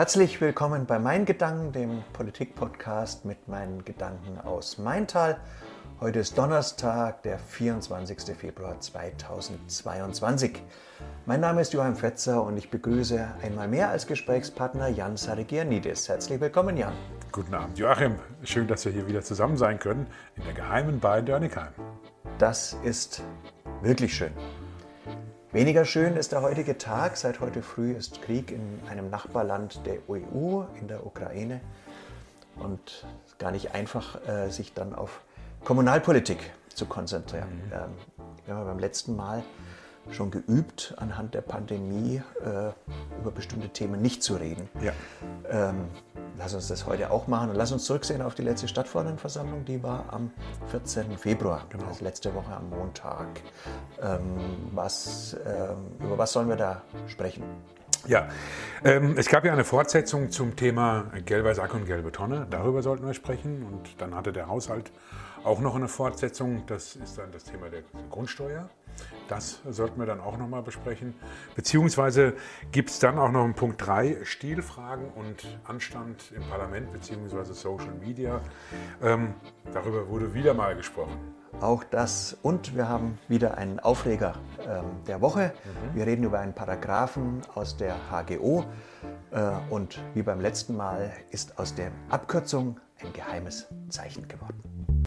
Herzlich willkommen bei Mein Gedanken, dem Politik-Podcast mit meinen Gedanken aus Maintal. Heute ist Donnerstag, der 24. Februar 2022. Mein Name ist Johann Fetzer und ich begrüße einmal mehr als Gesprächspartner Jan Sarigianidis. Herzlich willkommen, Jan. Guten Abend, Joachim. Schön, dass wir hier wieder zusammen sein können in der geheimen Bar in Dörnigheim. Das ist wirklich schön. Weniger schön ist der heutige Tag. Seit heute früh ist Krieg in einem Nachbarland der EU, in der Ukraine. Und es ist gar nicht einfach, äh, sich dann auf Kommunalpolitik zu konzentrieren. Mhm. Ähm, wir haben beim letzten Mal schon geübt, anhand der Pandemie äh, über bestimmte Themen nicht zu reden. Ja. Ähm, lass uns das heute auch machen und lass uns zurücksehen auf die letzte Stadtverordnetenversammlung, die war am 14. Februar, genau. also letzte Woche am Montag. Ähm, was, ähm, über was sollen wir da sprechen? Ja, ähm, es gab ja eine Fortsetzung zum Thema gelber Sack und gelbe Tonne. Darüber sollten wir sprechen. Und dann hatte der Haushalt auch noch eine Fortsetzung. Das ist dann das Thema der Grundsteuer. Das sollten wir dann auch noch mal besprechen. Beziehungsweise gibt es dann auch noch einen Punkt 3, Stilfragen und Anstand im Parlament beziehungsweise Social Media. Ähm, darüber wurde wieder mal gesprochen. Auch das und wir haben wieder einen Aufreger ähm, der Woche. Mhm. Wir reden über einen Paragraphen aus der HGO äh, und wie beim letzten Mal ist aus der Abkürzung ein geheimes Zeichen geworden.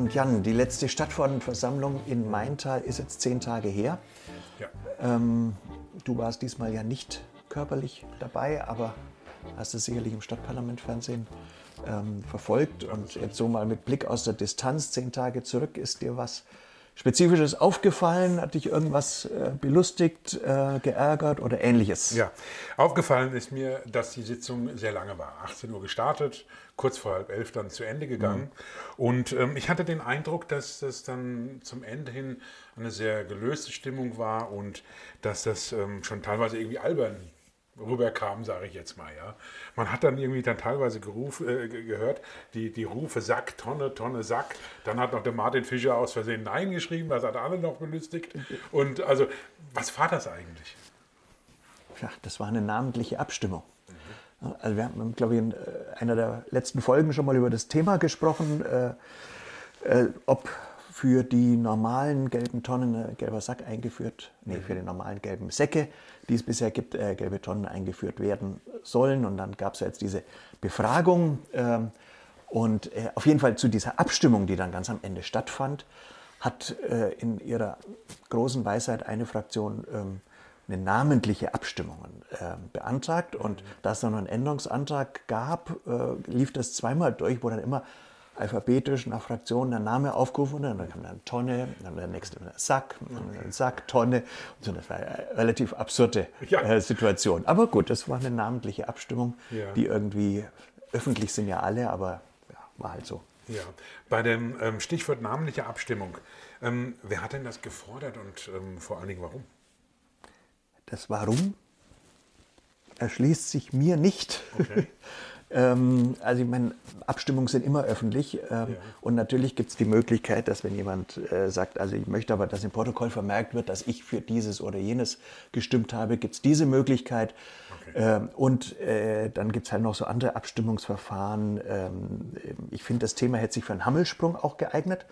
Abend, Jan. Die letzte Stadtverordnetenversammlung in Maintal ist jetzt zehn Tage her. Ja. Ähm, du warst diesmal ja nicht körperlich dabei, aber hast es sicherlich im Stadtparlament-Fernsehen ähm, verfolgt. Und jetzt so mal mit Blick aus der Distanz, zehn Tage zurück, ist dir was Spezifisches aufgefallen? Hat dich irgendwas äh, belustigt, äh, geärgert oder ähnliches? Ja, aufgefallen ist mir, dass die Sitzung sehr lange war. 18 Uhr gestartet, kurz vor halb elf dann zu Ende gegangen. Mhm. Und ähm, ich hatte den Eindruck, dass das dann zum Ende hin eine sehr gelöste Stimmung war und dass das ähm, schon teilweise irgendwie albern rüberkam, sage ich jetzt mal. Ja. Man hat dann irgendwie dann teilweise geruf, äh, gehört, die, die Rufe Sack, Tonne, Tonne, Sack. Dann hat noch der Martin Fischer aus Versehen Nein geschrieben, das hat alle noch belustigt. Und also, was war das eigentlich? Ja, das war eine namentliche Abstimmung. Mhm. Also wir haben, glaube ich, in äh, einer der letzten Folgen schon mal über das Thema gesprochen, äh, äh, ob für die normalen gelben Tonnen äh, gelber Sack eingeführt, nee, für die normalen gelben Säcke, die es bisher gibt, äh, gelbe Tonnen eingeführt werden sollen. Und dann gab es ja jetzt diese Befragung. Ähm, und äh, auf jeden Fall zu dieser Abstimmung, die dann ganz am Ende stattfand, hat äh, in ihrer großen Weisheit eine Fraktion ähm, eine namentliche Abstimmung äh, beantragt. Und da es dann noch einen Änderungsantrag gab, äh, lief das zweimal durch, wo dann immer alphabetisch nach Fraktionen der Name aufgerufen und dann kam dann Tonne, dann der nächste Sack, dann Sack, Tonne. Und so, das war eine relativ absurde ja. äh, Situation. Aber gut, das war eine namentliche Abstimmung, ja. die irgendwie öffentlich sind ja alle, aber ja, war halt so. Ja, bei dem ähm, Stichwort namentliche Abstimmung, ähm, wer hat denn das gefordert und ähm, vor allen Dingen warum? Das Warum erschließt sich mir nicht. Okay. Ähm, also ich meine, Abstimmungen sind immer öffentlich ähm, ja. und natürlich gibt es die Möglichkeit, dass wenn jemand äh, sagt, also ich möchte aber, dass im Protokoll vermerkt wird, dass ich für dieses oder jenes gestimmt habe, gibt es diese Möglichkeit. Okay. Ähm, und äh, dann gibt es halt noch so andere Abstimmungsverfahren. Ähm, ich finde, das Thema hätte sich für einen Hammelsprung auch geeignet,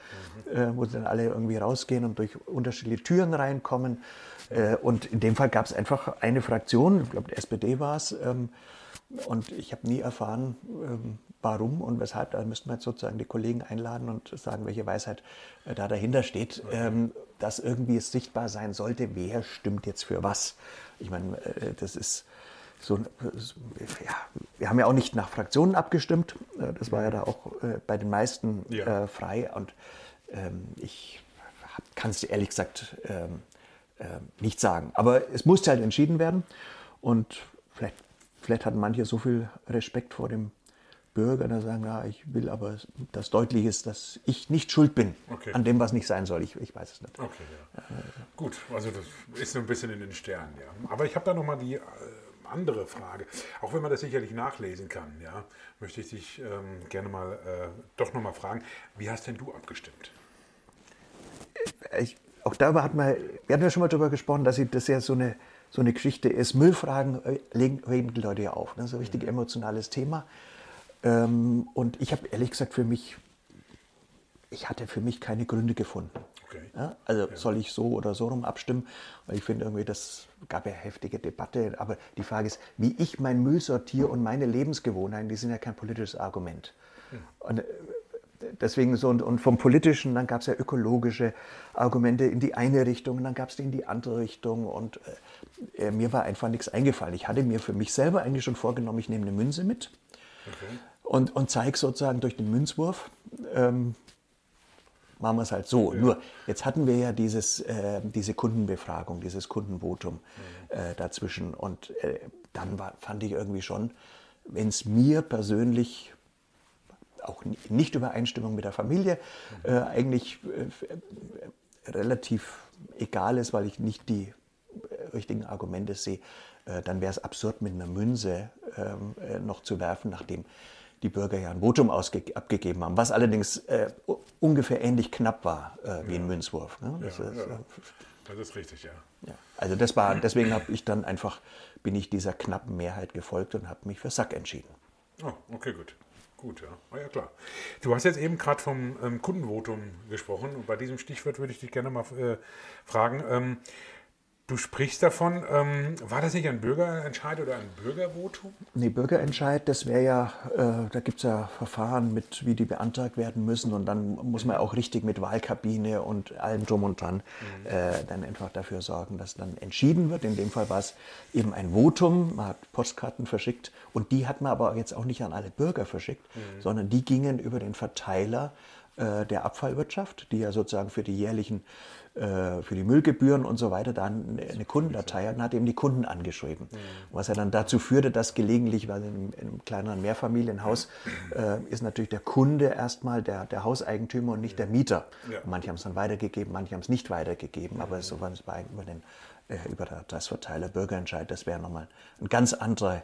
mhm. äh, wo dann alle irgendwie rausgehen und durch unterschiedliche Türen reinkommen. Äh, und in dem Fall gab es einfach eine Fraktion, ich glaube, die SPD war es, ähm, und ich habe nie erfahren, ähm, warum und weshalb. Da müssten wir jetzt sozusagen die Kollegen einladen und sagen, welche Weisheit äh, da dahinter steht, ähm, dass irgendwie es sichtbar sein sollte, wer stimmt jetzt für was. Ich meine, äh, das ist so, ja, wir haben ja auch nicht nach Fraktionen abgestimmt. Äh, das war ja da auch bei den meisten ja. frei. Und ähm, ich kann es ehrlich gesagt nicht sagen. Aber es musste halt entschieden werden. Und vielleicht Vielleicht hatten manche so viel Respekt vor dem Bürger, dass sagen, ja, ich will aber, dass deutlich ist, dass ich nicht schuld bin okay. an dem, was nicht sein soll. Ich, ich weiß es nicht. Okay, ja. Gut, also das ist so ein bisschen in den Sternen, ja. Aber ich habe da nochmal die äh, andere Frage. Auch wenn man das sicherlich nachlesen kann, ja, möchte ich dich ähm, gerne mal äh, doch nochmal fragen, wie hast denn du abgestimmt? Ich, auch darüber hat man, wir hatten ja schon mal darüber gesprochen, dass das ja so eine, so eine Geschichte ist. Müllfragen äh, legen, regen die Leute ja auf. Das ist ein richtig mhm. emotionales Thema. Ähm, und ich habe ehrlich gesagt für mich, ich hatte für mich keine Gründe gefunden. Okay. Ja, also ja. soll ich so oder so rum abstimmen? Weil ich finde irgendwie, das gab ja heftige Debatte. Aber die Frage ist, wie ich mein Müll sortiere und meine Lebensgewohnheiten, die sind ja kein politisches Argument. Und äh, deswegen so und, und vom Politischen, dann gab es ja ökologische Argumente in die eine Richtung, und dann gab es die in die andere Richtung und äh, äh, mir war einfach nichts eingefallen. Ich hatte mir für mich selber eigentlich schon vorgenommen, ich nehme eine Münze mit okay. und, und zeige sozusagen durch den Münzwurf, ähm, machen wir es halt so. Ja. Nur, jetzt hatten wir ja dieses, äh, diese Kundenbefragung, dieses Kundenvotum mhm. äh, dazwischen. Und äh, dann war, fand ich irgendwie schon, wenn es mir persönlich auch nicht Übereinstimmung mit der Familie äh, eigentlich äh, relativ egal ist, weil ich nicht die äh, richtigen Argumente sehe, dann wäre es absurd, mit einer Münze ähm, noch zu werfen, nachdem die Bürger ja ein Votum abgegeben haben, was allerdings äh, ungefähr ähnlich knapp war äh, wie ja. ein Münzwurf. Ne? Das, ja, ist, ja. Äh, das, ist, richtig, ja. Also das war, deswegen habe ich dann einfach, bin ich dieser knappen Mehrheit gefolgt und habe mich für Sack entschieden. Oh, okay, gut. Gut, ja. Ah, ja, klar. Du hast jetzt eben gerade vom ähm, Kundenvotum gesprochen und bei diesem Stichwort würde ich dich gerne mal äh, fragen. Ähm, Du sprichst davon, ähm, war das nicht ein Bürgerentscheid oder ein Bürgervotum? Nee, Bürgerentscheid, das wäre ja, äh, da gibt es ja Verfahren mit, wie die beantragt werden müssen und dann muss man auch richtig mit Wahlkabine und allem drum und dran mhm. äh, dann einfach dafür sorgen, dass dann entschieden wird. In dem Fall war es eben ein Votum, man hat Postkarten verschickt und die hat man aber jetzt auch nicht an alle Bürger verschickt, mhm. sondern die gingen über den Verteiler der Abfallwirtschaft, die ja sozusagen für die jährlichen äh, für die Müllgebühren und so weiter dann eine Kundendatei hat und hat eben die Kunden angeschrieben. Mhm. Was ja dann dazu führte, dass gelegentlich, weil in einem, in einem kleineren Mehrfamilienhaus äh, ist natürlich der Kunde erstmal der, der Hauseigentümer und nicht der Mieter. Ja. Manche haben es dann weitergegeben, manche haben es nicht weitergegeben, aber so war es über, den, äh, über das Verteiler Bürgerentscheid, das wäre nochmal ein ganz anderer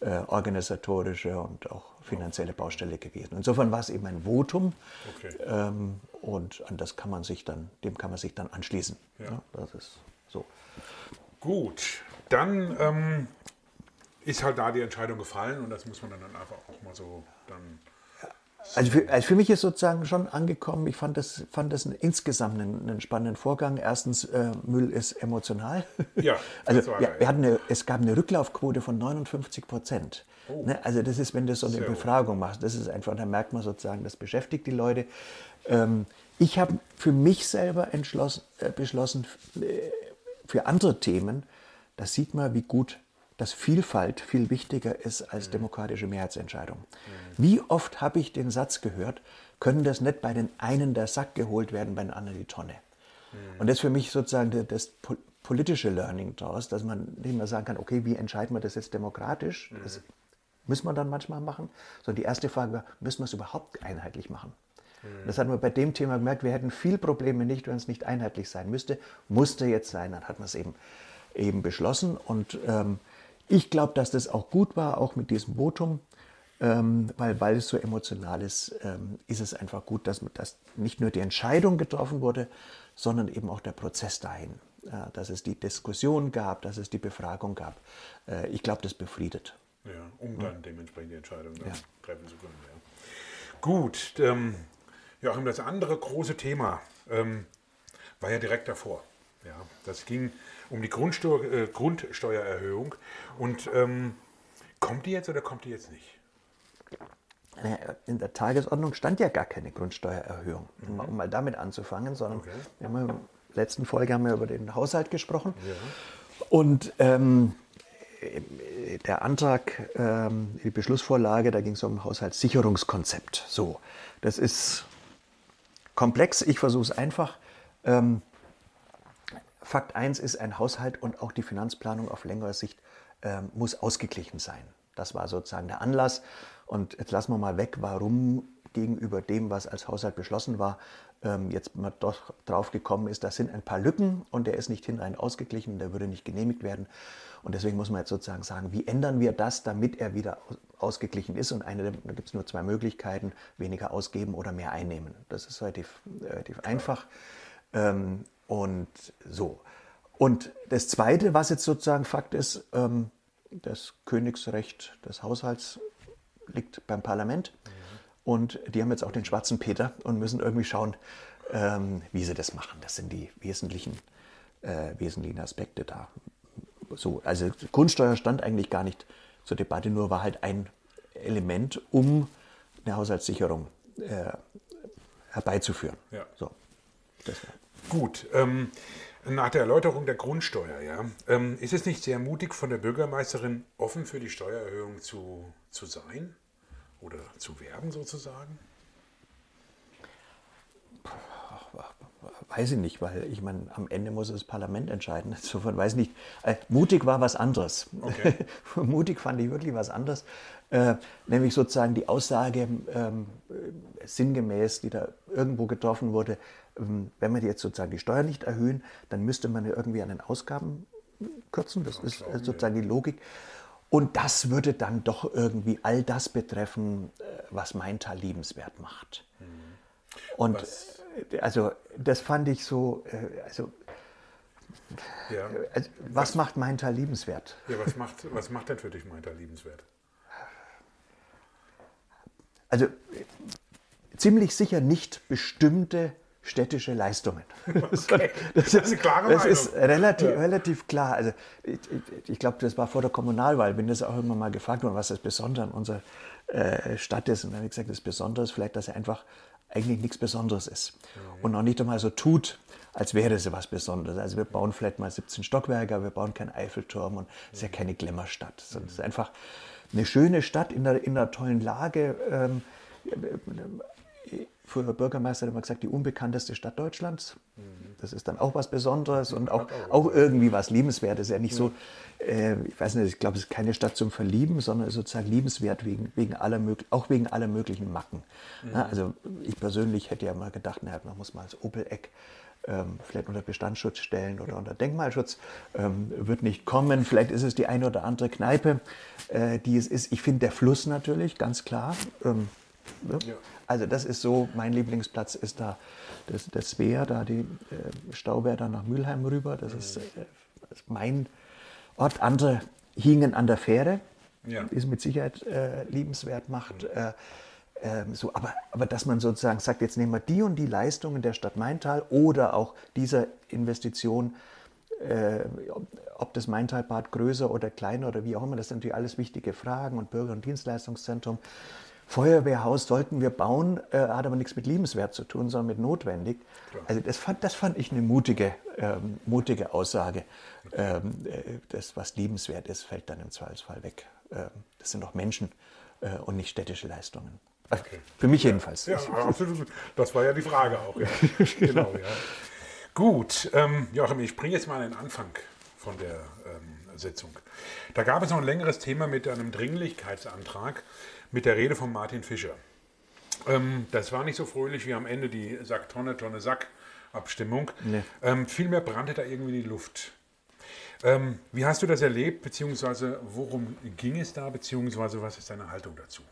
äh, organisatorische und auch finanzielle Baustelle gewesen. Insofern war es eben ein Votum okay. ähm, und an das kann man sich dann, dem kann man sich dann anschließen. Ja. ja das ist so. Gut, dann ähm, ist halt da die Entscheidung gefallen und das muss man dann einfach auch mal so dann also für, also für, mich ist sozusagen schon angekommen, ich fand das, fand das insgesamt einen, einen, spannenden Vorgang. Erstens, äh, Müll ist emotional. Ja, also ja, wir hatten eine, es gab eine Rücklaufquote von 59 Prozent. Oh. Ne, also das ist, wenn du so eine Sehr Befragung machst, das ist einfach, da merkt man sozusagen, das beschäftigt die Leute. Ähm, ich habe für mich selber äh, beschlossen, äh, für andere Themen, da sieht man, wie gut dass Vielfalt viel wichtiger ist als mhm. demokratische Mehrheitsentscheidung. Mhm. Wie oft habe ich den Satz gehört, können das nicht bei den einen der Sack geholt werden, bei den anderen die Tonne. Mhm. Und das ist für mich sozusagen das politische Learning daraus, dass man nicht mehr sagen kann, okay, wie entscheiden wir das jetzt demokratisch? Das müssen wir dann manchmal machen. Sondern die erste Frage war, müssen wir es überhaupt einheitlich machen? Das hatten wir bei dem Thema gemerkt, wir hätten viel Probleme nicht, wenn es nicht einheitlich sein müsste. Musste jetzt sein, dann hat man es eben, eben beschlossen. Und ähm, ich glaube, dass das auch gut war, auch mit diesem Votum, ähm, weil, weil es so emotional ist, ähm, ist es einfach gut, dass, dass nicht nur die Entscheidung getroffen wurde, sondern eben auch der Prozess dahin. Äh, dass es die Diskussion gab, dass es die Befragung gab. Äh, ich glaube, das befriedet. Ja, um dann ja. dementsprechend die Entscheidung ja. treffen zu können. Ja. Gut, ähm, Joachim, das andere große Thema ähm, war ja direkt davor. Ja, das ging um die Grundsteuer, äh, Grundsteuererhöhung. Und ähm, kommt die jetzt oder kommt die jetzt nicht? In der Tagesordnung stand ja gar keine Grundsteuererhöhung, mhm. um mal damit anzufangen, sondern okay. wir haben in der letzten Folge haben wir über den Haushalt gesprochen. Ja. Und ähm, der Antrag, ähm, die Beschlussvorlage, da ging es um Haushaltssicherungskonzept. So, das ist komplex. Ich versuche es einfach. Ähm, Fakt 1 ist, ein Haushalt und auch die Finanzplanung auf längere Sicht ähm, muss ausgeglichen sein. Das war sozusagen der Anlass. Und jetzt lassen wir mal weg, warum gegenüber dem, was als Haushalt beschlossen war, ähm, jetzt mal doch drauf gekommen ist, da sind ein paar Lücken und der ist nicht hinrein ausgeglichen, der würde nicht genehmigt werden. Und deswegen muss man jetzt sozusagen sagen, wie ändern wir das, damit er wieder ausgeglichen ist? Und eine, da gibt es nur zwei Möglichkeiten, weniger ausgeben oder mehr einnehmen. Das ist relativ, relativ einfach. Ähm, und so. Und das Zweite, was jetzt sozusagen Fakt ist, ähm, das Königsrecht des Haushalts liegt beim Parlament. Mhm. Und die haben jetzt auch den schwarzen Peter und müssen irgendwie schauen, ähm, wie sie das machen. Das sind die wesentlichen, äh, wesentlichen Aspekte da. So, also Grundsteuer stand eigentlich gar nicht zur Debatte, nur war halt ein Element, um eine Haushaltssicherung äh, herbeizuführen. Ja. So, Gut. Ähm, nach der Erläuterung der Grundsteuer, ja, ähm, ist es nicht sehr mutig von der Bürgermeisterin, offen für die Steuererhöhung zu, zu sein oder zu werben sozusagen? Weiß ich nicht, weil ich meine, am Ende muss das Parlament entscheiden. Insofern weiß ich nicht. Äh, mutig war was anderes. Okay. mutig fand ich wirklich was anderes. Äh, nämlich sozusagen die Aussage ähm, sinngemäß, die da irgendwo getroffen wurde, wenn wir jetzt sozusagen die Steuer nicht erhöhen, dann müsste man ja irgendwie an den Ausgaben kürzen. Das ist äh, sozusagen die Logik. Und das würde dann doch irgendwie all das betreffen, äh, was mein Teil liebenswert macht. Mhm. Und was? Äh, also das fand ich so, also, ja. also was, was, macht mein Teil liebenswert? Ja, was macht, was macht denn für dich mein Teil liebenswert? Also ziemlich sicher nicht bestimmte städtische Leistungen. Okay. Das, ist, eine klare das ist relativ, ja. relativ klar. Also ich, ich, ich glaube, das war vor der Kommunalwahl, bin das auch immer mal gefragt worden, was das Besondere an unserer äh, Stadt ist. Und dann habe ich gesagt, das Besondere ist vielleicht, dass er einfach eigentlich nichts Besonderes ist. Mhm. Und auch nicht einmal so tut, als wäre sie was Besonderes. Also wir bauen vielleicht mal 17 Stockwerke, aber wir bauen keinen Eiffelturm und es ist ja keine Glamourstadt. Es ist einfach eine schöne Stadt in einer, in einer tollen Lage. Ähm, früher Bürgermeister hat immer gesagt, die unbekannteste Stadt Deutschlands. Das ist dann auch was Besonderes und auch, auch irgendwie was Liebenswertes. Ja nicht so, äh, ich weiß nicht, ich glaube, es ist keine Stadt zum Verlieben, sondern sozusagen liebenswert wegen, wegen aller, auch wegen aller möglichen Macken. Mhm. also ich persönlich hätte ja mal gedacht, naja, man muss mal als Opel-Eck ähm, vielleicht unter Bestandsschutz stellen oder unter Denkmalschutz, ähm, wird nicht kommen. Vielleicht ist es die eine oder andere Kneipe, äh, die es ist. Ich finde der Fluss natürlich, ganz klar. Ähm, ne? ja. Also das ist so, mein Lieblingsplatz ist da das, das Wehr, da die äh, Stauwehr da nach Mülheim rüber. Das ist, äh, das ist mein Ort. Andere hingen an der Fähre, ja. die es mit Sicherheit äh, liebenswert macht. Mhm. Ähm, so, aber, aber dass man sozusagen sagt, jetzt nehmen wir die und die Leistungen der Stadt Maintal oder auch dieser Investition, äh, ob, ob das Maintalbad größer oder kleiner oder wie auch immer, das sind natürlich alles wichtige Fragen und Bürger- und Dienstleistungszentrum. Feuerwehrhaus sollten wir bauen, äh, hat aber nichts mit liebenswert zu tun, sondern mit notwendig. Klar. Also das fand, das fand ich eine mutige, ähm, mutige Aussage. Ähm, äh, das, was liebenswert ist, fällt dann im Zweifelsfall weg. Ähm, das sind doch Menschen äh, und nicht städtische Leistungen. Okay. Für mich jedenfalls. Ja, absolut. Das war ja die Frage auch. Ja. genau, ja. Gut, ähm, Joachim, ich bringe jetzt mal den Anfang von der ähm, Sitzung. Da gab es noch ein längeres Thema mit einem Dringlichkeitsantrag mit der Rede von Martin Fischer. Ähm, das war nicht so fröhlich wie am Ende die Sack Tonne, Tonne Sack Abstimmung. Nee. Ähm, vielmehr brannte da irgendwie die Luft. Ähm, wie hast du das erlebt, beziehungsweise worum ging es da, beziehungsweise was ist deine Haltung dazu?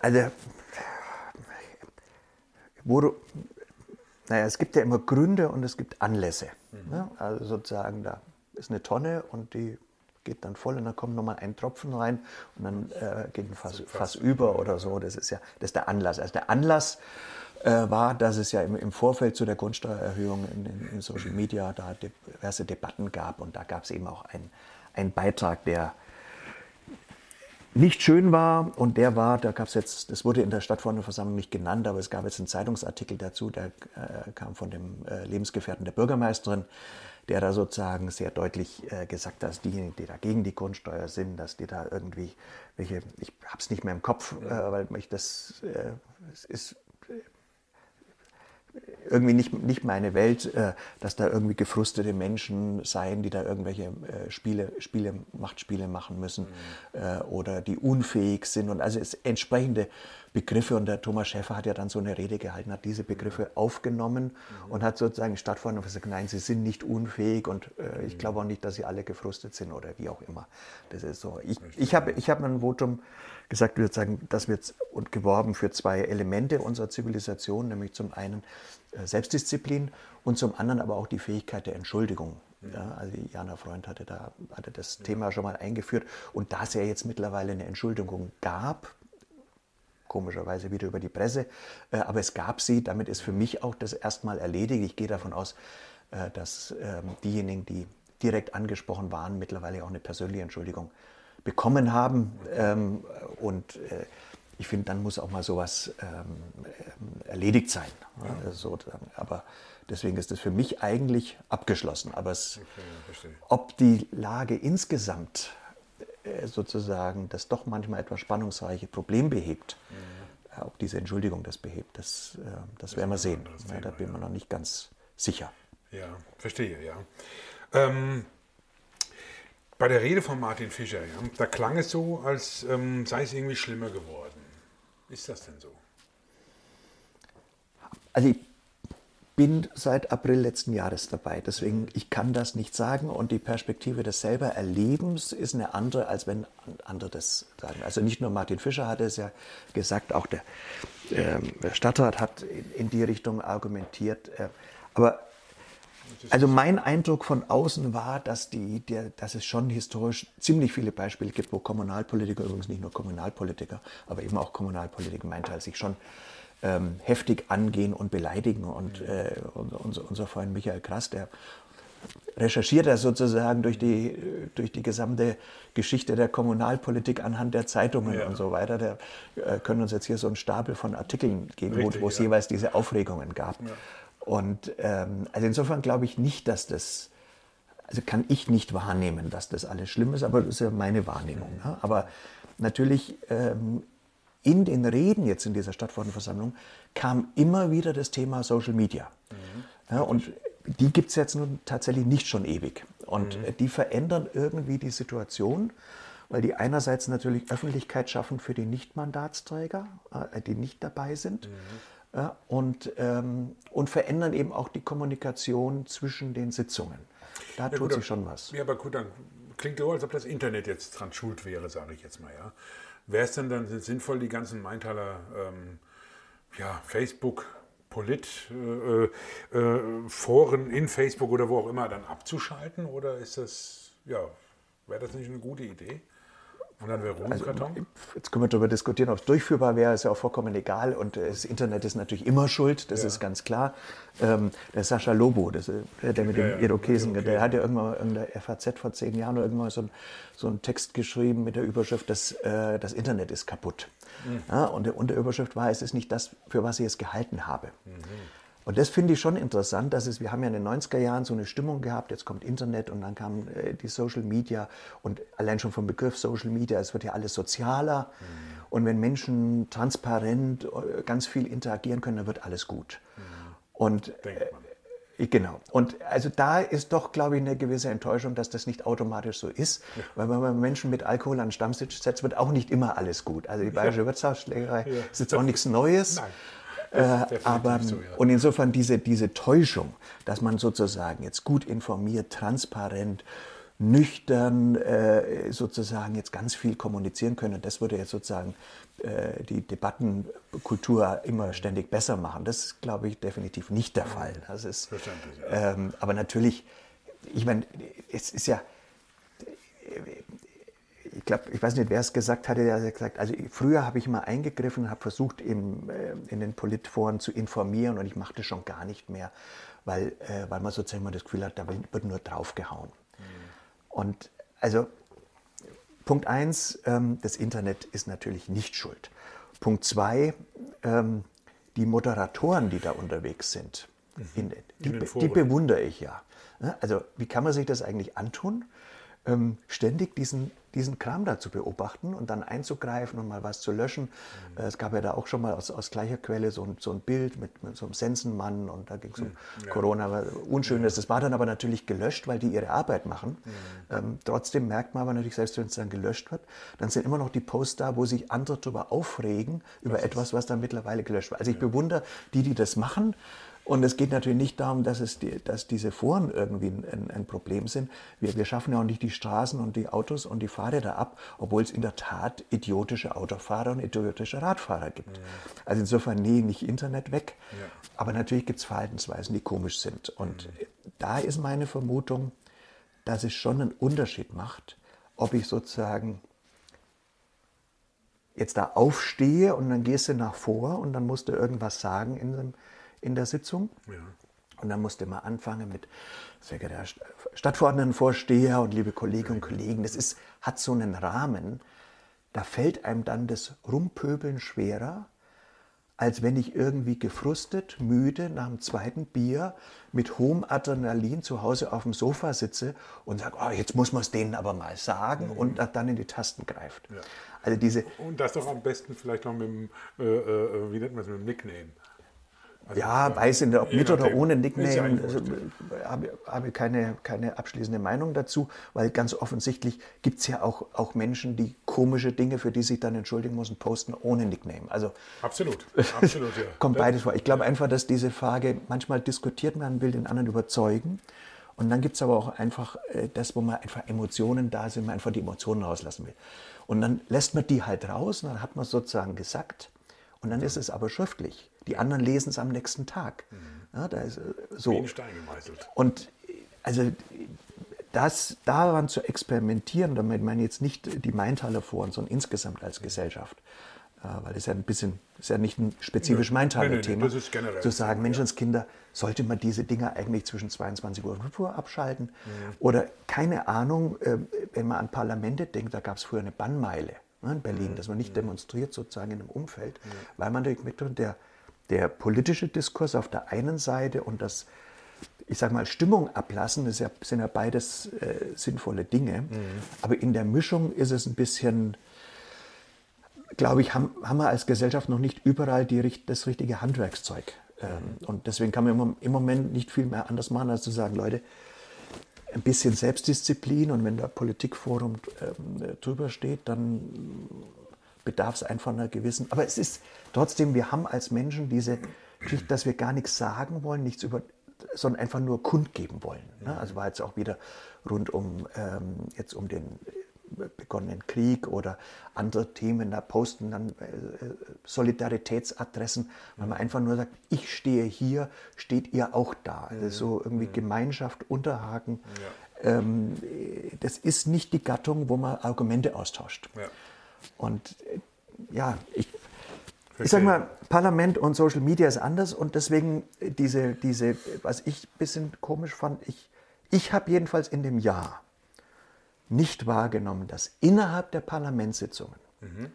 Also, wo naja, es gibt ja immer Gründe und es gibt Anlässe. Mhm. Ne? Also sozusagen, da ist eine Tonne und die geht dann voll und dann kommt nochmal ein Tropfen rein und dann äh, geht ein Fass, Fass über oder so. Das ist ja das ist der Anlass. Also der Anlass äh, war, dass es ja im, im, Vorfeld zu der Grundsteuererhöhung in, in, in Social Media da diverse Debatten gab und da gab es eben auch einen Beitrag, der nicht schön war und der war, da gab es jetzt, das wurde in der Stadtverordnetenversammlung nicht genannt, aber es gab jetzt einen Zeitungsartikel dazu, der äh, kam von dem äh, Lebensgefährten der Bürgermeisterin, der da sozusagen sehr deutlich äh, gesagt hat, dass diejenigen, die da gegen die Grundsteuer sind, dass die da irgendwie welche, ich habe es nicht mehr im Kopf, äh, weil ich das, äh, es ist, irgendwie nicht, nicht meine Welt, äh, dass da irgendwie gefrustete Menschen seien, die da irgendwelche äh, Spiele, Spiele, Machtspiele machen müssen mhm. äh, oder die unfähig sind. Und also es entsprechende Begriffe. Und der Thomas Schäfer hat ja dann so eine Rede gehalten, hat diese Begriffe aufgenommen mhm. und hat sozusagen stattgefunden und gesagt, nein, sie sind nicht unfähig und äh, ich glaube auch nicht, dass sie alle gefrustet sind oder wie auch immer. Das ist so. Ich, ich habe ich hab ein Votum gesagt, wir sagen, dass wir und geworben für zwei Elemente unserer Zivilisation, nämlich zum einen äh, Selbstdisziplin und zum anderen aber auch die Fähigkeit der Entschuldigung. Ja, also Jana Freund hatte, da, hatte das ja. Thema schon mal eingeführt. Und da es ja jetzt mittlerweile eine Entschuldigung gab, komischerweise wieder über die Presse, äh, aber es gab sie, damit ist für mich auch das erstmal erledigt. Ich gehe davon aus, äh, dass ähm, diejenigen, die direkt angesprochen waren, mittlerweile auch eine persönliche Entschuldigung bekommen haben. Ähm, und ich finde, dann muss auch mal sowas ähm, erledigt sein. Ja. Also, aber deswegen ist das für mich eigentlich abgeschlossen. Aber es, okay, ob die Lage insgesamt äh, sozusagen das doch manchmal etwas spannungsreiche Problem behebt, mhm. äh, ob diese Entschuldigung das behebt, das, äh, das, das werden wir sehen. Thema, ja, da bin ich ja. mir noch nicht ganz sicher. Ja, verstehe, ja. Ähm, bei der Rede von Martin Fischer, ja, da klang es so, als ähm, sei es irgendwie schlimmer geworden. Ist das denn so? Also ich bin seit April letzten Jahres dabei, deswegen ich kann das nicht sagen und die Perspektive des selber Erlebens ist eine andere, als wenn andere das sagen. Also nicht nur Martin Fischer hat es ja gesagt, auch der, äh, der Stadtrat hat in, in, die Richtung argumentiert. Äh, aber also mein Eindruck von außen war, dass, die, der, dass es schon historisch ziemlich viele Beispiele gibt, wo Kommunalpolitiker, übrigens nicht nur Kommunalpolitiker, aber eben auch Kommunalpolitiker, mein Teil, sich schon ähm, heftig angehen und beleidigen. Und äh, unser, unser Freund Michael Krass, der recherchiert er sozusagen durch die, durch die gesamte Geschichte der Kommunalpolitik anhand der Zeitungen ja. und so weiter. Der äh, können uns jetzt hier so einen Stapel von Artikeln geben, Richtig, wo, wo es ja. jeweils diese Aufregungen gab. Ja. Und ähm, also insofern glaube ich nicht, dass das, also kann ich nicht wahrnehmen, dass das alles schlimm ist, aber das ist ja meine Wahrnehmung. Ne? Aber natürlich ähm, in den Reden jetzt in dieser Stadtverordnetenversammlung kam immer wieder das Thema Social Media. Mhm. Ja, und die gibt es jetzt nun tatsächlich nicht schon ewig. Und mhm. die verändern irgendwie die Situation, weil die einerseits natürlich Öffentlichkeit schaffen für die Nichtmandatsträger, äh, die nicht dabei sind. Mhm ja, und, ähm, und verändern eben auch die Kommunikation zwischen den Sitzungen. Da ja, tut gut, sich schon was. Ja, aber gut, dann klingt so, als ob das Internet jetzt dran schuld wäre, sage ich jetzt mal. Ja. Wäre es denn dann sinnvoll, die ganzen Maintaler ähm, ja, Facebook, Polit, äh, äh, Foren in Facebook oder wo auch immer dann abzuschalten? Oder ist das, ja, wäre das nicht eine gute Idee? Und dann wäre Ruhmeskarton? Also, jetzt können wir darüber diskutieren, ob es durchführbar wäre, ist ja auch vollkommen egal. Und das Internet ist natürlich immer schuld, das ja. ist ganz klar. Ähm, der Sascha Lobo, das, äh, der mit ja, dem Irokesen, okay. der hat ja irgendwann in der FAZ vor zehn Jahren oder irgendwann so, ein, so einen Text geschrieben mit der Überschrift, das, äh, das Internet ist kaputt. Mhm. Ja, und der Unterüberschrift war, es ist nicht das, für was ich es gehalten habe. Mhm. Und das finde ich schon interessant, dass es, wir haben ja in den 90er Jahren so eine Stimmung gehabt, jetzt kommt Internet und dann kam äh, die Social Media und allein schon vom Begriff Social Media, es wird ja alles sozialer mhm. und wenn Menschen transparent äh, ganz viel interagieren können, dann wird alles gut. Mhm. Und äh, genau. Und also da ist doch, glaube ich, eine gewisse Enttäuschung, dass das nicht automatisch so ist, ja. weil wenn man Menschen mit Alkohol an den Stammtisch setzt, wird auch nicht immer alles gut. Also die Bayerische ja. Wirtschaftsschlägerei ja. ist jetzt auch nichts Neues. Nein. Äh, aber, so, ja. Und insofern diese, diese Täuschung, dass man sozusagen jetzt gut informiert, transparent, nüchtern äh, sozusagen jetzt ganz viel kommunizieren können. Das würde jetzt sozusagen äh, die Debattenkultur immer ständig besser machen. Das ist, glaube ich, definitiv nicht der Fall. Das ist, ähm, aber natürlich, ich meine, es ist ja, ich glaube, ich weiß nicht, wer es gesagt hatte, der hat gesagt, also früher habe ich mal eingegriffen, habe versucht, im, äh, in den Politforen zu informieren und ich mache das schon gar nicht mehr, weil, äh, weil man sozusagen immer das Gefühl hat, da wird nur draufgehauen. Mhm. Und also Punkt eins, ähm, das Internet ist natürlich nicht schuld. Punkt zwei, ähm, die Moderatoren, die da unterwegs sind, mhm. in, die, in die bewundere ich ja. Also wie kann man sich das eigentlich antun? Ähm, ständig diesen, diesen Kram da zu beobachten und dann einzugreifen und mal was zu löschen. Mhm. Äh, es gab ja da auch schon mal aus, aus gleicher Quelle so ein, so ein Bild mit, mit so einem Sensenmann und da ging es um mhm. ja. Corona, unschönes. Das war dann aber natürlich gelöscht, weil die ihre Arbeit machen. Mhm. Ähm, trotzdem merkt man aber natürlich, selbst wenn es dann gelöscht wird, dann sind immer noch die Posts da, wo sich andere darüber aufregen, über das etwas, was dann mittlerweile gelöscht wird. Also ich ja. bewundere die, die das machen. Und es geht natürlich nicht darum, dass, es die, dass diese Foren irgendwie ein, ein Problem sind. Wir, wir, schaffen ja auch nicht die Straßen und die Autos und die Fahrräder ab, obwohl es in der Tat idiotische Autofahrer und idiotische Radfahrer gibt. Ja. Also insofern, nee, nicht Internet weg. Ja. Aber natürlich gibt es Verhaltensweisen, die komisch sind. Und mhm. da ist meine Vermutung, dass es schon einen Unterschied macht, ob ich sozusagen jetzt da aufstehe und dann gehst du nach vor und dann musst du irgendwas sagen in einem in der Sitzung. Ja. Und dann musste man anfangen mit sehr geehrter Stadtverordnetenvorsteher und liebe Kolleginnen und Kollegen. Das ist, hat so einen Rahmen, da fällt einem dann das Rumpöbeln schwerer, als wenn ich irgendwie gefrustet, müde nach dem zweiten Bier mit hohem Adrenalin zu Hause auf dem Sofa sitze und sage, oh, jetzt muss man es denen aber mal sagen mhm. und dann in die Tasten greift. Ja. Also diese und das doch am besten vielleicht noch mit dem, äh, äh, wie nennt man es, mit dem Nickname. Also ja, weiß in der, mit oder ohne Nickname also, habe, habe keine, keine abschließende Meinung dazu, weil ganz offensichtlich gibt es ja auch, auch Menschen, die komische Dinge, für die sich dann entschuldigen müssen, posten ohne Nickname. Also absolut, absolut, ja. kommt beides vor. Ich glaube einfach, dass diese Frage manchmal diskutiert man will, den anderen überzeugen. Und dann gibt es aber auch einfach äh, das, wo man einfach Emotionen da sind, man einfach die Emotionen rauslassen will. Und dann lässt man die halt raus und dann hat man sozusagen gesagt. Und dann ist es aber schriftlich. Die anderen lesen es am nächsten Tag. Mhm. Ja, da ist, äh, so. Wie ein Stein gemeißelt. Und also das daran zu experimentieren, damit man jetzt nicht die Maintaler Foren, sondern insgesamt als Gesellschaft, äh, weil das ja ein bisschen, ist ja nicht ein spezifisch nee, Maintaler-Thema, nee, nee, zu sagen, Menschenskinder, sollte man diese Dinge eigentlich zwischen 22 Uhr und 5 Uhr abschalten? Mhm. Oder keine Ahnung, äh, wenn man an Parlamente denkt, da gab es früher eine Bannmeile in Berlin, mhm. dass man nicht mhm. demonstriert sozusagen in einem Umfeld, mhm. weil man mit der der politische Diskurs auf der einen Seite und das, ich sage mal, Stimmung ablassen, das sind ja beides äh, sinnvolle Dinge. Mhm. Aber in der Mischung ist es ein bisschen, glaube ich, haben, haben wir als Gesellschaft noch nicht überall die, das richtige Handwerkszeug. Ähm. Und deswegen kann man im Moment nicht viel mehr anders machen, als zu sagen, Leute, ein bisschen Selbstdisziplin und wenn da Politikforum ähm, drüber steht, dann bedarf es einfach einer gewissen. Aber es ist trotzdem, wir haben als Menschen diese Geschichte, dass wir gar nichts sagen wollen, nichts über, sondern einfach nur kundgeben wollen. Ne? Also war jetzt auch wieder rund um ähm, jetzt um den begonnenen Krieg oder andere Themen, da posten dann äh, Solidaritätsadressen, weil man einfach nur sagt, ich stehe hier, steht ihr auch da. Also so irgendwie Gemeinschaft unterhaken. Ja. Ähm, das ist nicht die Gattung, wo man Argumente austauscht. Ja. Und äh, ja, ich, ich sage mal, Parlament und Social Media ist anders und deswegen diese, diese was ich ein bisschen komisch fand, ich, ich habe jedenfalls in dem Jahr nicht wahrgenommen, dass innerhalb der Parlamentssitzungen, mhm.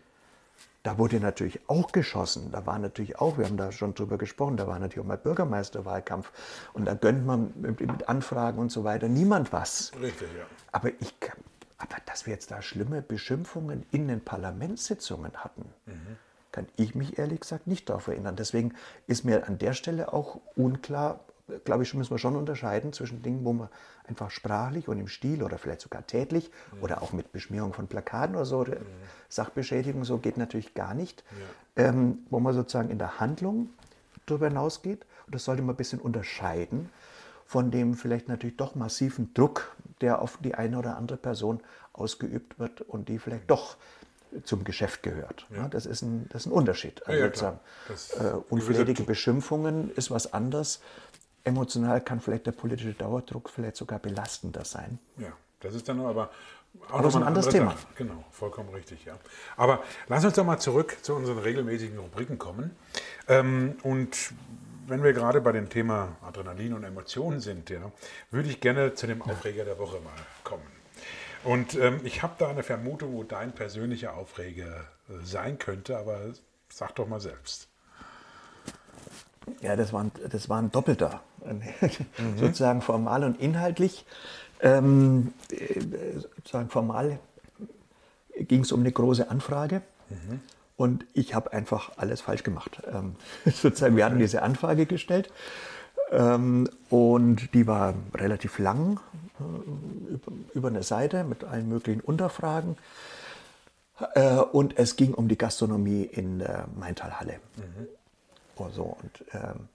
da wurde natürlich auch geschossen, da war natürlich auch, wir haben da schon drüber gesprochen, da war natürlich auch mal Bürgermeisterwahlkampf und da gönnt man mit, Anfragen und so weiter niemand was. Richtig, ja. Aber ich aber dass wir jetzt da schlimme Beschimpfungen in den Parlamentssitzungen hatten, mhm. kann ich mich ehrlich gesagt nicht darauf erinnern. Deswegen ist mir an der Stelle auch unklar, glaube ich, müssen wir schon unterscheiden zwischen Dingen, wo man einfach sprachlich und im Stil oder vielleicht sogar tätlich mhm. oder auch mit Beschmierung von Plakaten oder so, mhm. Sachbeschädigung, so geht natürlich gar nicht, ja. ähm, wo man sozusagen in der Handlung darüber hinausgeht. Und das sollte man ein bisschen unterscheiden von dem vielleicht natürlich doch massiven Druck, der auf die eine oder andere Person ausgeübt wird und die vielleicht doch zum Geschäft gehört. Ja. Das, ist ein, das ist ein Unterschied. Also ja, ja, das, äh, unflätige Beschimpfungen ist was anderes. Emotional kann vielleicht der politische Dauerdruck vielleicht sogar belastender sein. Ja, das ist dann aber auch ist ein anderes Thema. Sache. Genau, vollkommen richtig, ja. Aber lass uns doch mal zurück zu unseren regelmäßigen Rubriken kommen. Ähm, und wenn wir gerade bei dem Thema Adrenalin und Emotionen sind, ja, würde ich gerne zu dem Aufreger der Woche mal kommen. Und ähm, ich habe da eine Vermutung, wo dein persönlicher Aufreger äh, sein könnte, aber sag doch mal selbst. Ja, das war ein, das war ein doppelter, mhm. sozusagen formal und inhaltlich. Ähm, äh, sozusagen formal ging es um eine große Anfrage. Mhm. Und ich habe einfach alles falsch gemacht. Ähm, sozusagen, wir hatten diese Anfrage gestellt ähm, und die war relativ lang, äh, über, eine Seite mit allen möglichen Unterfragen. Äh, und es ging um die Gastronomie in der Maintalhalle. Mhm. Oh, so, und ähm,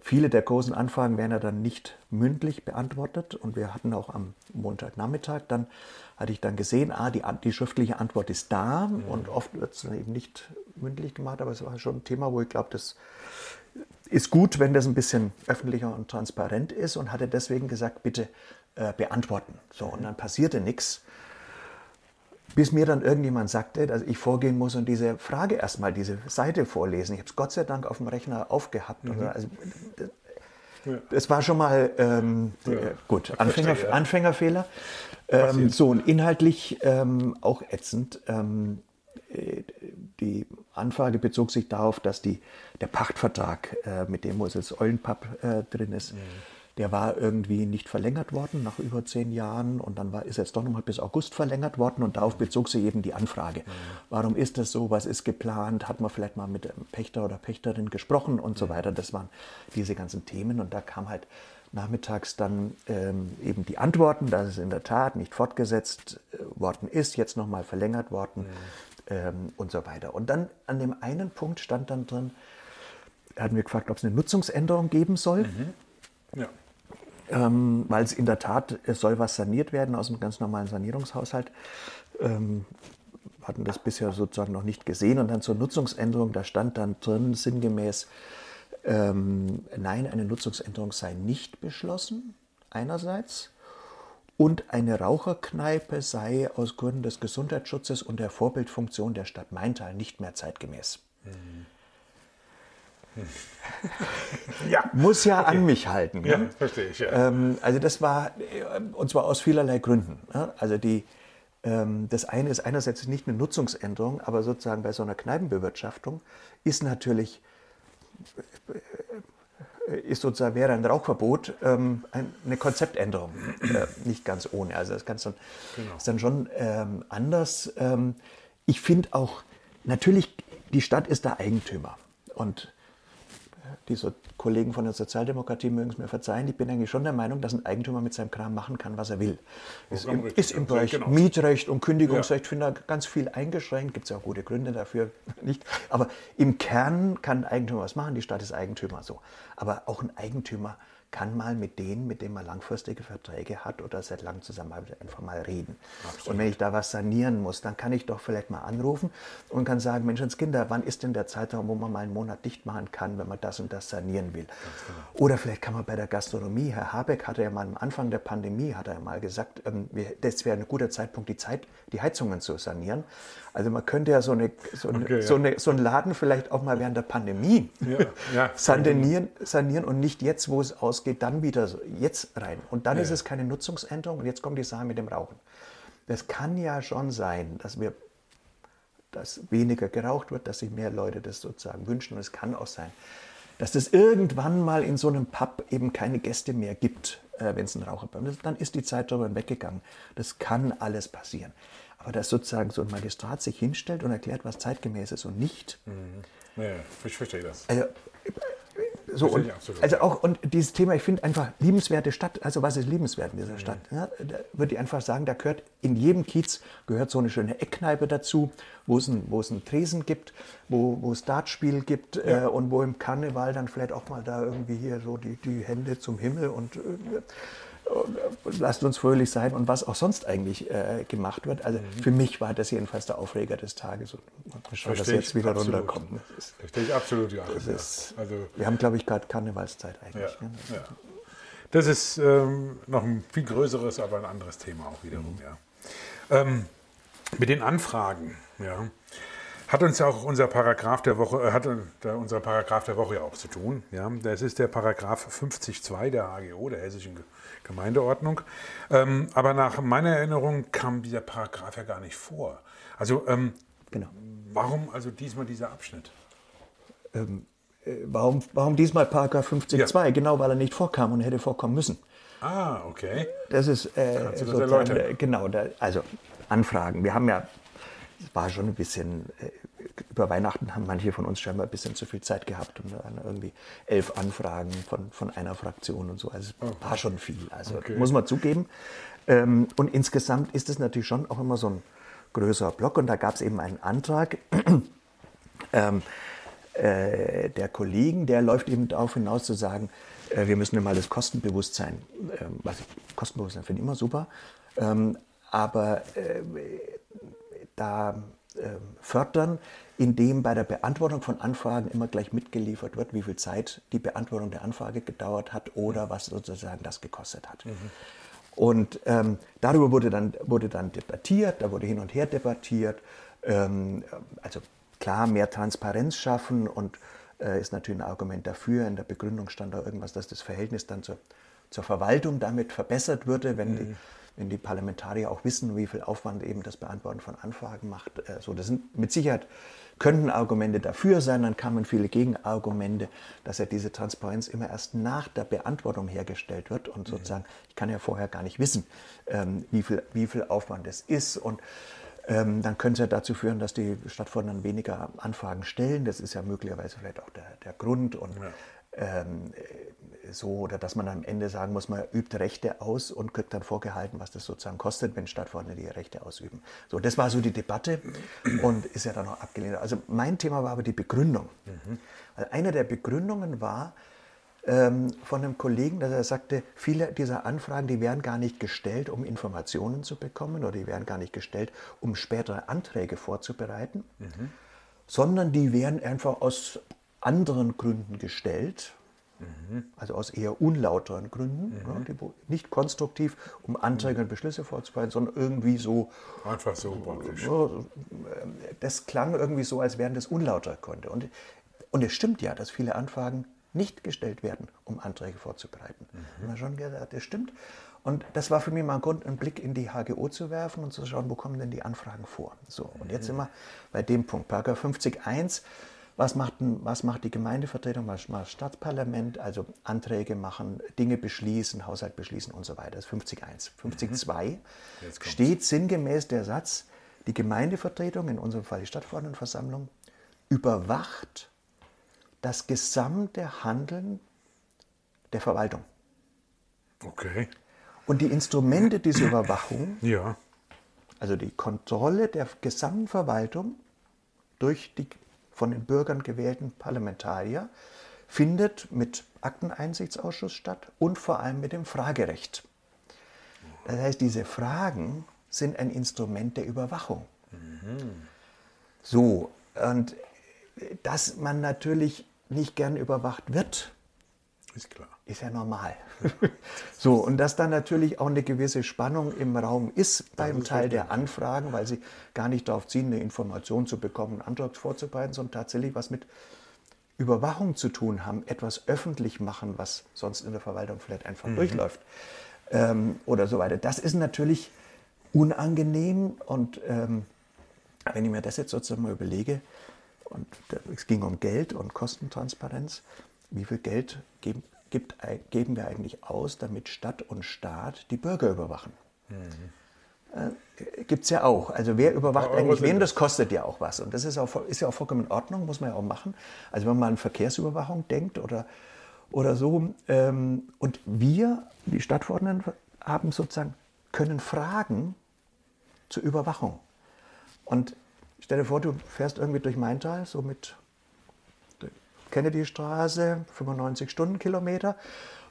viele der großen Anfragen werden ja dann nicht mündlich beantwortet. Und wir hatten auch am Montagnachmittag dann hatte ich dann gesehen, ah, die, die schriftliche Antwort ist da mhm. und oft wird es dann eben nicht mündlich gemacht, aber es war schon ein Thema, wo ich glaube, das ist gut, wenn das ein bisschen öffentlicher und transparent ist und hatte deswegen gesagt, bitte äh, beantworten. So, und dann passierte nichts, bis mir dann irgendjemand sagte, dass ich vorgehen muss und diese Frage erstmal, diese Seite vorlesen. Ich habe es Gott sei Dank auf dem Rechner aufgehabt. Mhm. Also, das war schon mal ähm, ja. gut, Anfänger, Anfängerfehler. Ähm, so, und inhaltlich ähm, auch ätzend. Ähm, äh, die Anfrage bezog sich darauf, dass die, der Pachtvertrag, äh, mit dem Moses Eulenpapp äh, drin ist, mhm. Der war irgendwie nicht verlängert worden nach über zehn Jahren und dann war, ist jetzt doch nochmal bis August verlängert worden und darauf bezog sich eben die Anfrage. Mhm. Warum ist das so? Was ist geplant? Hat man vielleicht mal mit dem Pächter oder Pächterin gesprochen und mhm. so weiter? Das waren diese ganzen Themen und da kam halt nachmittags dann ähm, eben die Antworten, dass es in der Tat nicht fortgesetzt äh, worden ist, jetzt nochmal verlängert worden mhm. ähm, und so weiter. Und dann an dem einen Punkt stand dann drin, hatten wir gefragt, ob es eine Nutzungsänderung geben soll. Mhm. Ja. Ähm, weil es in der Tat, es soll was saniert werden aus dem ganz normalen Sanierungshaushalt. Ähm, hatten das bisher sozusagen noch nicht gesehen. Und dann zur Nutzungsänderung, da stand dann drin sinngemäß, ähm, nein, eine Nutzungsänderung sei nicht beschlossen, einerseits. Und eine Raucherkneipe sei aus Gründen des Gesundheitsschutzes und der Vorbildfunktion der Stadt Maintal nicht mehr zeitgemäß. Mhm. ja. Muss ja okay. an mich halten. Ja, ne? verstehe ich. Ja. Ähm, also das war, äh, und zwar aus vielerlei Gründen. Ne? Also die, ähm, das eine ist einerseits nicht eine Nutzungsänderung, aber sozusagen bei so einer Kneipenbewirtschaftung ist natürlich ist sozusagen, wäre ein Rauchverbot ähm, eine Konzeptänderung, äh, nicht ganz ohne. Also das dann, genau. ist dann schon ähm, anders. Ähm, ich finde auch, natürlich, die Stadt ist der Eigentümer. Und diese Kollegen von der Sozialdemokratie mögen es mir verzeihen, ich bin eigentlich schon der Meinung, dass ein Eigentümer mit seinem Kram machen kann, was er will. Ist im, ist im Bereich genau. Mietrecht und Kündigungsrecht, ja. finde ich, ganz viel eingeschränkt, gibt es ja auch gute Gründe dafür, nicht. Aber im Kern kann ein Eigentümer was machen, die Stadt ist Eigentümer so. Aber auch ein Eigentümer kann mal mit denen, mit denen man langfristige Verträge hat oder seit langem zusammenarbeitet, einfach mal reden. Absolut. Und wenn ich da was sanieren muss, dann kann ich doch vielleicht mal anrufen und kann sagen, Menschenskinder, wann ist denn der Zeitraum, wo man mal einen Monat dicht machen kann, wenn man das und das sanieren will? Genau. Oder vielleicht kann man bei der Gastronomie, Herr Habeck hatte ja mal am Anfang der Pandemie, hat er ja mal gesagt, ähm, das wäre ein guter Zeitpunkt, die, Zeit, die Heizungen zu sanieren. Also man könnte ja so, eine, so, eine, okay, so, eine, so einen Laden vielleicht auch mal während der Pandemie ja, ja, sanieren, sanieren und nicht jetzt, wo es ausgeht, dann wieder jetzt rein. Und dann ja. ist es keine Nutzungsänderung und jetzt kommt die Sache mit dem Rauchen. Das kann ja schon sein, dass wir dass weniger geraucht wird, dass sich mehr Leute das sozusagen wünschen. Und es kann auch sein, dass es irgendwann mal in so einem Pub eben keine Gäste mehr gibt, äh, wenn es ein Raucherpub ist. Dann ist die Zeit darüber weggegangen. Das kann alles passieren. Aber dass sozusagen so ein Magistrat sich hinstellt und erklärt, was zeitgemäß ist und nicht. Mhm. Ja, ich verstehe das. Also, so und, also auch und dieses Thema, ich finde einfach liebenswerte Stadt. Also was ist liebenswert in dieser mhm. Stadt? Ja, da würde ich einfach sagen, da gehört in jedem Kiez gehört so eine schöne Eckkneipe dazu, wo es ein, wo es einen Tresen gibt, wo, wo es Dartspiel gibt ja. äh, und wo im Karneval dann vielleicht auch mal da irgendwie hier so die, die Hände zum Himmel und äh, lasst uns fröhlich sein und was auch sonst eigentlich äh, gemacht wird. Also mhm. für mich war das jedenfalls der Aufreger des Tages und schau, dass jetzt wieder absolut. runterkommt. Ne? Verstehe ich absolut, ja. Ist, also, wir haben, glaube ich, gerade Karnevalszeit eigentlich. Ja, ne? ja. Das ist ähm, noch ein viel größeres, aber ein anderes Thema auch wiederum, mhm. ja. Ähm, mit den Anfragen, ja hat uns ja auch unser Paragraph der Woche, äh, hat unser Paragraph der Woche ja auch zu tun. Ja, das ist der Paragraph 50.2 der HGO, der Hessischen Gemeindeordnung. Ähm, aber nach meiner Erinnerung kam dieser Paragraph ja gar nicht vor. Also ähm, genau. warum also diesmal dieser Abschnitt? Ähm, äh, warum, warum diesmal Paragraph 50.2? Ja. Genau, weil er nicht vorkam und hätte vorkommen müssen. Ah, okay. Das ist äh, das erläutern? äh, genau, da, also Anfragen. Wir haben ja, es war schon ein bisschen, äh, über Weihnachten haben manche von uns scheinbar ein bisschen zu viel Zeit gehabt und dann irgendwie elf Anfragen von, von einer Fraktion und so. Also es war schon viel, also Okay. muss man zugeben. Ähm, und insgesamt ist es natürlich schon auch immer so ein größerer Block und da gab es eben einen Antrag, ähm, äh, der Kollegen, der läuft eben darauf hinaus zu sagen, äh, wir müssen mal das Kostenbewusstsein, ähm, was ich, Kostenbewusstsein finde ich immer super, ähm, aber da ähm, fördern, indem bei der Beantwortung von Anfragen immer gleich mitgeliefert wird, wie viel Zeit die Beantwortung der Anfrage gedauert hat oder was sozusagen das gekostet hat. Und ähm, darüber wurde dann, wurde dann debattiert, da wurde hin und her debattiert. Ähm, also klar, mehr Transparenz schaffen und äh, ist natürlich ein Argument dafür. In der Begründung stand da irgendwas, dass das Verhältnis dann zur, zur Verwaltung damit verbessert würde, wenn, die, wenn die Parlamentarier auch wissen, wie viel Aufwand eben das Beantworten von Anfragen macht. Äh, so, das sind mit Sicherheit könnten Argumente dafür sein, dann kamen viele Gegenargumente, dass ja diese Transparenz immer erst nach der Beantwortung hergestellt wird und sozusagen, ich kann ja vorher gar nicht wissen, ähm, wie, viel, wie viel Aufwand es ist und ähm, dann könnte es ja dazu führen, dass die Stadtverordneten weniger Anfragen stellen. Das ist ja möglicherweise vielleicht auch der, der Grund und ähm, äh, so, oder dass man am Ende sagen muss, man übt Rechte aus und kriegt dann vorgehalten, was das sozusagen kostet, wenn Stadtverordnete die Rechte ausüben. So, das war so die Debatte und ist ja dann auch abgelehnt. Also mein Thema war aber die Begründung. Also eine der Begründungen war ähm, von einem Kollegen, dass er sagte, viele dieser Anfragen, die werden gar nicht gestellt, um Informationen zu bekommen oder die werden gar nicht gestellt, um spätere Anträge vorzubereiten, sondern die werden einfach aus anderen Gründen gestellt, also aus eher unlauteren Gründen, ne, die, wo- nicht konstruktiv, um Anträge und Beschlüsse vorzubereiten, sondern irgendwie so, Einfach so praktisch. so, ähm, das klang irgendwie so, als wären das unlauter Gründe. Und, und es stimmt ja, dass viele Anfragen nicht gestellt werden, um Anträge vorzubereiten. Und man schon gesagt, das stimmt. Und das war für mich mal ein Grund, einen Blick in die HGO zu werfen und zu schauen, wo kommen denn die Anfragen vor. So, und jetzt sind wir bei dem Punkt. Paragraph 50.1 was macht, was macht die Gemeindevertretung, was macht das Stadtparlament? Also Anträge machen, Dinge beschließen, Haushalt beschließen und so weiter. Das ist 50.1. 50.2 Jetzt kommt's. steht sinngemäß der Satz, die Gemeindevertretung, in unserem Fall die Stadtverordnetenversammlung, überwacht das gesamte Handeln der Verwaltung. Okay. Und die Instrumente dieser Überwachung, Ja. also die Kontrolle der gesamten Verwaltung durch die von den Bürgern gewählten Parlamentarier, findet mit Akteneinsichtsausschuss statt und vor allem mit dem Fragerecht. Das heißt, diese Fragen sind ein Instrument der Überwachung. So, und dass man natürlich nicht gern überwacht wird, Ist klar. ist ja normal. so, und dass dann natürlich auch eine gewisse Spannung im Raum ist beim ist Teil der Anfragen, weil sie gar nicht darauf ziehen, eine Information zu bekommen, einen Antrag vorzubereiten, sondern tatsächlich was mit Überwachung zu tun haben, etwas öffentlich machen, was sonst in der Verwaltung vielleicht einfach durchläuft ähm, oder so weiter. Das ist natürlich unangenehm und ähm, wenn ich mir das jetzt sozusagen mal überlege, und es ging um Geld und Kostentransparenz, wie viel Geld geben, gibt, geben wir eigentlich aus, damit Stadt und Staat die Bürger überwachen? Äh, Gibt es ja auch. Also wer überwacht Euro eigentlich wen, das. kostet ja auch was. Und das ist, auch, ist ja auch vollkommen in Ordnung, muss man ja auch machen. Also wenn man an Verkehrsüberwachung denkt oder, oder so. Ähm, und wir, die Stadtverordneten, haben sozusagen, können fragen zur Überwachung. Und stell dir vor, du fährst irgendwie durch Maintal, so mit Kennedy-Straße, 95 Stundenkilometer.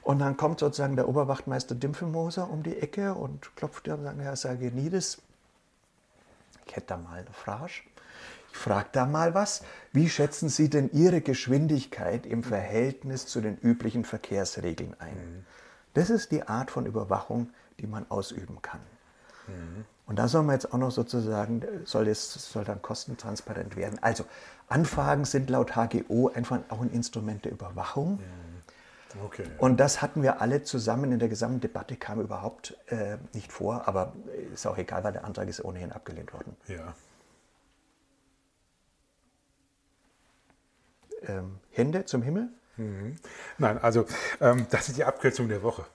Und dann kommt sozusagen der Oberwachtmeister Dimpfelmoser um die Ecke und klopft dir und sagt, Herr Sargenides, ich hätte da mal eine Frage. Ich frage da mal was. Wie schätzen Sie denn Ihre Geschwindigkeit im Verhältnis zu den üblichen Verkehrsregeln ein? Das ist die Art von Überwachung, die man ausüben kann. Und da soll man jetzt auch noch sozusagen, soll es soll dann kostentransparent werden. Also Anfragen sind laut HGO einfach auch ein Instrument der Überwachung. Okay. Und das hatten wir alle zusammen in der gesamten Debatte, kam überhaupt äh, nicht vor, aber ist auch egal, weil der Antrag ist ohnehin abgelehnt worden. Ja. Ähm, Hände zum Himmel? Nein, also ähm, das ist die Abkürzung der Woche.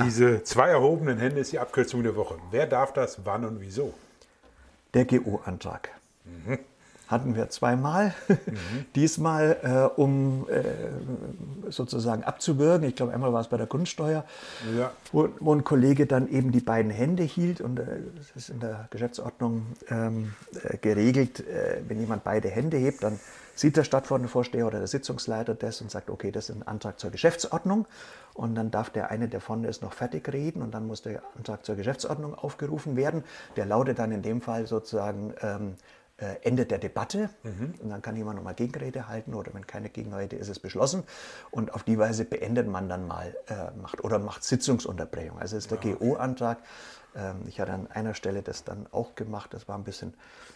Diese zwei erhobenen Hände ist die Abkürzung der Woche. Wer darf das, wann und wieso? Der GO-Antrag. Mhm hatten wir zweimal. Mhm. Diesmal, äh, um äh, sozusagen abzuwürgen. Ich glaube, einmal war es bei der Grundsteuer, ja. wo, wo, ein Kollege dann eben die beiden Hände hielt. Und äh, das ist in der Geschäftsordnung ähm, äh, geregelt, äh, wenn jemand beide Hände hebt, dann sieht der Stadtverordnetenvorsteher oder der Sitzungsleiter das und sagt, okay, das ist ein Antrag zur Geschäftsordnung. Und dann darf der eine, der vorne ist, noch fertig reden und dann muss der Antrag zur Geschäftsordnung aufgerufen werden. Der lautet dann in dem Fall sozusagen ähm, äh, Ende der Debatte. Mhm. Und dann kann jemand nochmal Gegenrede halten oder wenn keine Gegenrede ist, ist es beschlossen. Und auf die Weise beendet man dann mal, äh, macht oder macht Sitzungsunterbrechung. Also ist der ja, okay. GO-Antrag ich hatte an einer Stelle das dann auch gemacht. Das war ein bisschen,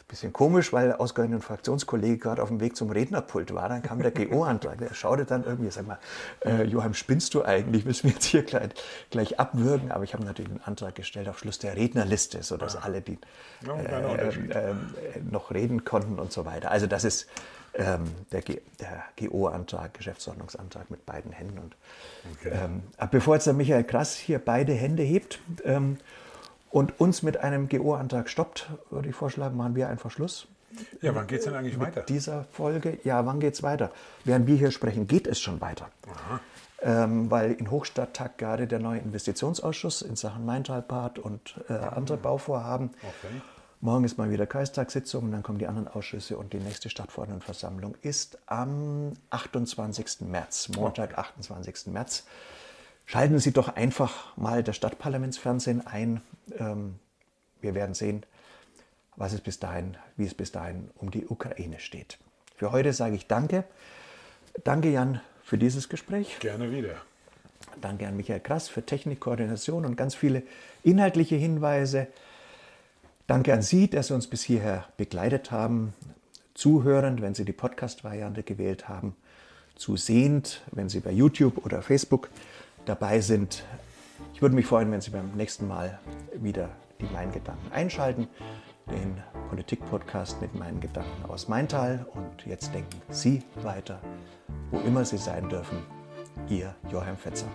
bisschen komisch, weil ausgerechnet ein Fraktionskollege gerade auf dem Weg zum Rednerpult war. Dann kam der GO-Antrag. Der schaute dann irgendwie, sag mal, äh, Johann, spinnst du eigentlich? Müssen wir jetzt hier gleich, gleich abwürgen? Aber ich habe natürlich einen Antrag gestellt auf Schluss der Rednerliste, sodass ja. alle, die äh, äh, noch reden konnten und so weiter. Also das ist ähm, der, der GO-Antrag, Geschäftsordnungsantrag mit beiden Händen. Und, okay. ähm, bevor jetzt der Michael Krass hier beide Hände hebt, ähm, und uns mit einem GO-Antrag stoppt, würde ich vorschlagen, machen wir einfach Schluss. Ja, wann geht es denn eigentlich mit weiter? Dieser Folge, ja, wann geht es weiter? Während wir hier sprechen, geht es schon weiter. Ähm, weil in Hochstadt tagt gerade der neue Investitionsausschuss in Sachen Maintalbad und äh, andere Bauvorhaben. Okay. Morgen ist mal wieder Kreistagssitzung und dann kommen die anderen Ausschüsse und die nächste Stadtverordnetenversammlung ist am 28. März, Montag, okay. 28. März. Schalten Sie doch einfach mal das Stadtparlamentsfernsehen ein. Ähm, wir werden sehen, was es bis dahin, wie es bis dahin um die Ukraine steht. Für heute sage ich Danke. Danke, Jan, für dieses Gespräch. Gerne wieder. Danke an Michael Krass für Technikkoordination und ganz viele inhaltliche Hinweise. Danke an Sie, dass Sie uns bis hierher begleitet haben. Zuhörend, wenn Sie die Podcast-Variante gewählt haben. Zusehend, wenn Sie bei YouTube oder Facebook dabei sind. Ich würde mich freuen, wenn Sie beim nächsten Mal wieder die Mein Gedanken einschalten, den Politik-Podcast mit meinen Gedanken aus Maintal. Und jetzt denken Sie weiter, wo immer Sie sein dürfen. Ihr Joachim Fetzer.